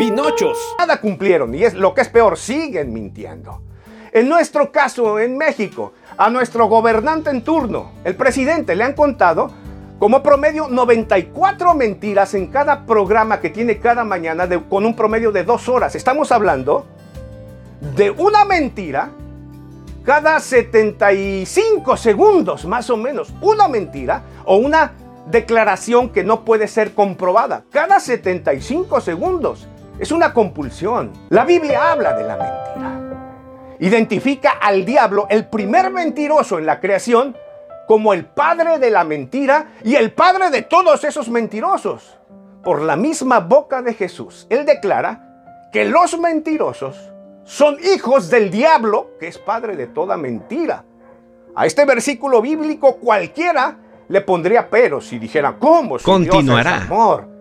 Pinochos. Nada cumplieron y es lo que es peor, siguen mintiendo. En nuestro caso, en México, a nuestro gobernante en turno, el presidente, le han contado como promedio 94 mentiras en cada programa que tiene cada mañana con un promedio de dos horas. Estamos hablando de una mentira cada 75 segundos, más o menos. Una mentira o una declaración que no puede ser comprobada. Cada 75 segundos. Es una compulsión. La Biblia habla de la mentira. Identifica al diablo, el primer mentiroso en la creación, como el padre de la mentira y el padre de todos esos mentirosos. Por la misma boca de Jesús, él declara que los mentirosos son hijos del diablo, que es padre de toda mentira. A este versículo bíblico cualquiera le pondría peros si dijera, ¿cómo? Continuará. amor